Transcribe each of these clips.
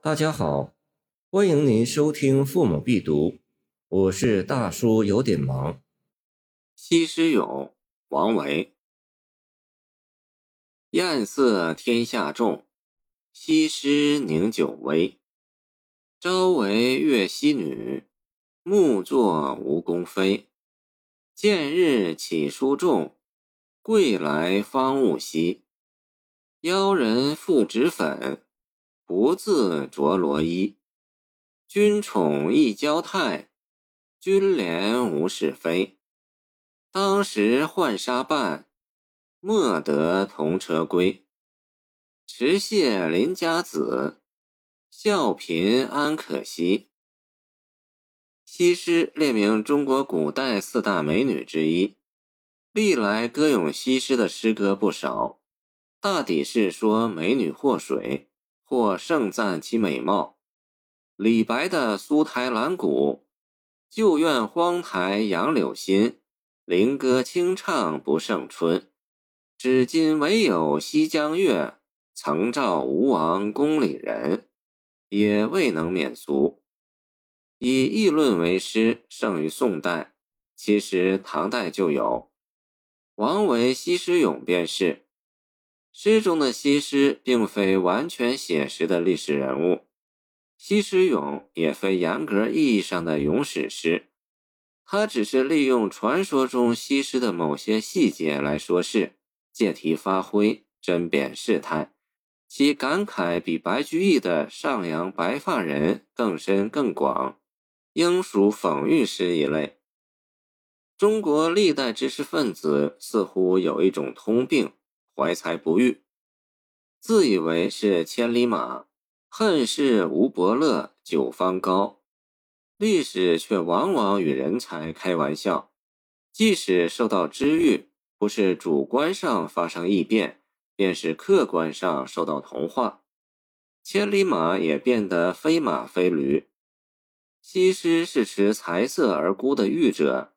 大家好，欢迎您收听《父母必读》，我是大叔，有点忙。西施咏，王维。艳色天下重，西施凝酒微。朝为越溪女，暮作吴宫妃。见日起书重，贵来方悟稀。邀人复脂粉，不自着罗衣。君宠一娇态，君怜无是非。当时浣纱伴，莫得同车归。持谢邻家子，笑贫安可惜。西施列名中国古代四大美女之一，历来歌咏西施的诗歌不少。大抵是说美女祸水，或盛赞其美貌。李白的“苏台兰谷，旧院荒台杨柳新，菱歌清唱不胜春。只今唯有西江月，曾照吴王宫里人”，也未能免俗。以议论为诗，盛于宋代，其实唐代就有。王维《西施咏》便是。诗中的西施并非完全写实的历史人物，《西施咏》也非严格意义上的咏史诗，它只是利用传说中西施的某些细节来说事，借题发挥，针砭事态，其感慨比白居易的《上阳白发人》更深更广，应属讽喻诗一类。中国历代知识分子似乎有一种通病。怀才不遇，自以为是千里马，恨是吴伯乐九方高。历史却往往与人才开玩笑，即使受到知遇，不是主观上发生异变，便是客观上受到同化，千里马也变得非马非驴。西施是持才色而孤的玉者，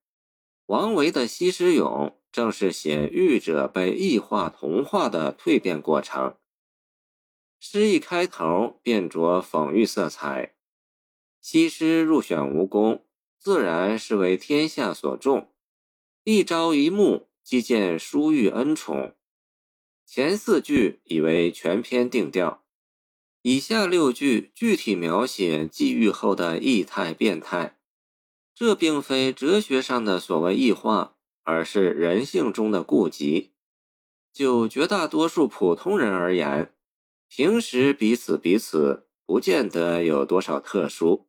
王维的《西施咏》。正是写玉者被异化同化的蜕变过程。诗一开头便着讽喻色彩。西施入选吴宫，自然是为天下所重。一朝一暮，即见殊遇恩宠。前四句已为全篇定调，以下六句具体描写际遇后的异态变态。这并非哲学上的所谓异化。而是人性中的顾及。就绝大多数普通人而言，平时彼此彼此不见得有多少特殊。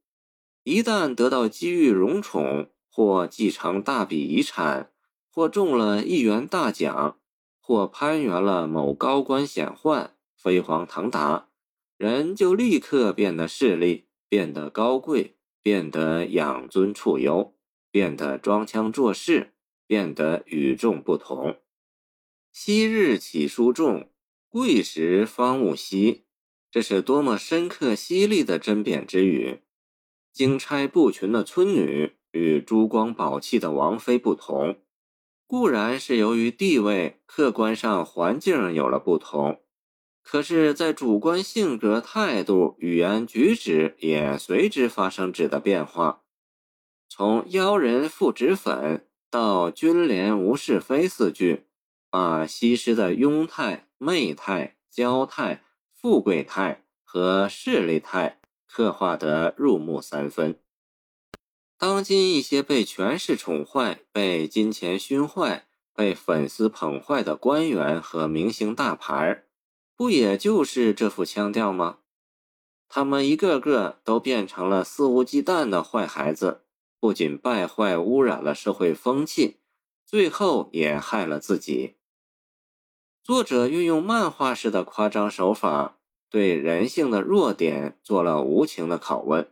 一旦得到机遇荣宠，或继承大笔遗产，或中了一元大奖，或攀援了某高官显宦，飞黄腾达，人就立刻变得势利，变得高贵，变得养尊处优，变得装腔作势。变得与众不同。昔日起书重，贵时方悟稀。这是多么深刻犀利的针砭之语！金钗布裙的村女与珠光宝气的王妃不同，固然是由于地位、客观上环境有了不同，可是，在主观性格、态度、语言举止也随之发生质的变化。从邀人复脂粉。到君怜无是非四句，把西施的庸态、媚态、娇态、富贵态和势利态刻画得入木三分。当今一些被权势宠坏、被金钱熏坏、被粉丝捧坏的官员和明星大牌，不也就是这副腔调吗？他们一个个都变成了肆无忌惮的坏孩子。不仅败坏污染了社会风气，最后也害了自己。作者运用漫画式的夸张手法，对人性的弱点做了无情的拷问。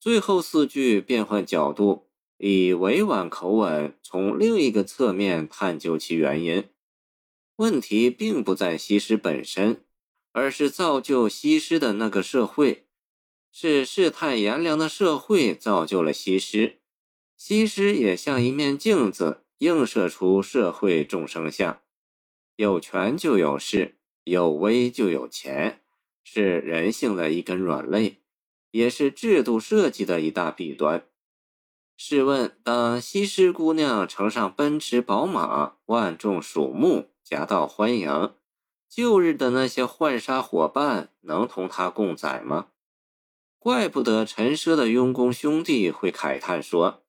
最后四句变换角度，以委婉口吻从另一个侧面探究其原因。问题并不在西施本身，而是造就西施的那个社会。是世态炎凉的社会造就了西施，西施也像一面镜子，映射出社会众生相。有权就有势，有威就有钱，是人性的一根软肋，也是制度设计的一大弊端。试问，当西施姑娘乘上奔驰宝马，万众瞩目，夹道欢迎，旧日的那些浣纱伙伴能同她共载吗？怪不得陈奢的佣工兄弟会慨叹说：“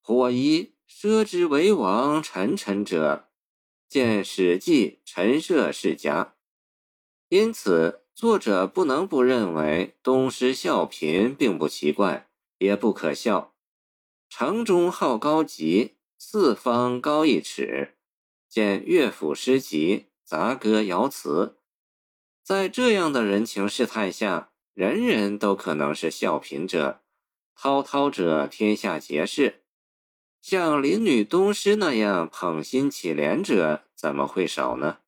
火夷奢之为王，臣臣者，见《史记·陈涉世家》。”因此，作者不能不认为东施效颦并不奇怪，也不可笑。城中好高级，四方高一尺。见乐府诗集、杂歌谣词，在这样的人情世态下，人人都可能是笑贫者，滔滔者天下皆是。像林女东施那样捧心乞怜者，怎么会少呢？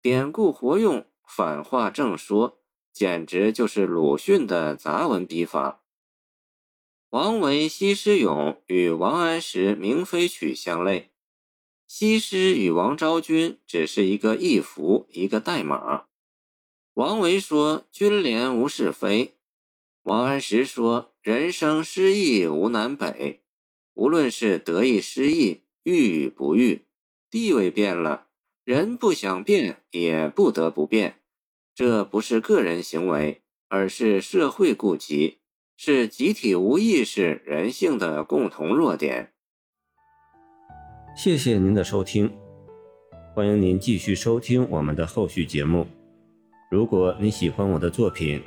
典故活用，反话正说，简直就是鲁迅的杂文笔法。王维《西施咏》与王安石《明妃曲》相类，西施与王昭君只是一个意符，一个代码。王维说“君怜无是非”，王安石说“人生失意无南北”。无论是得意失意，遇与不遇，地位变了，人不想变也不得不变。这不是个人行为，而是社会顾及。是集体无意识人性的共同弱点。谢谢您的收听，欢迎您继续收听我们的后续节目。如果你喜欢我的作品，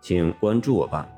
请关注我吧。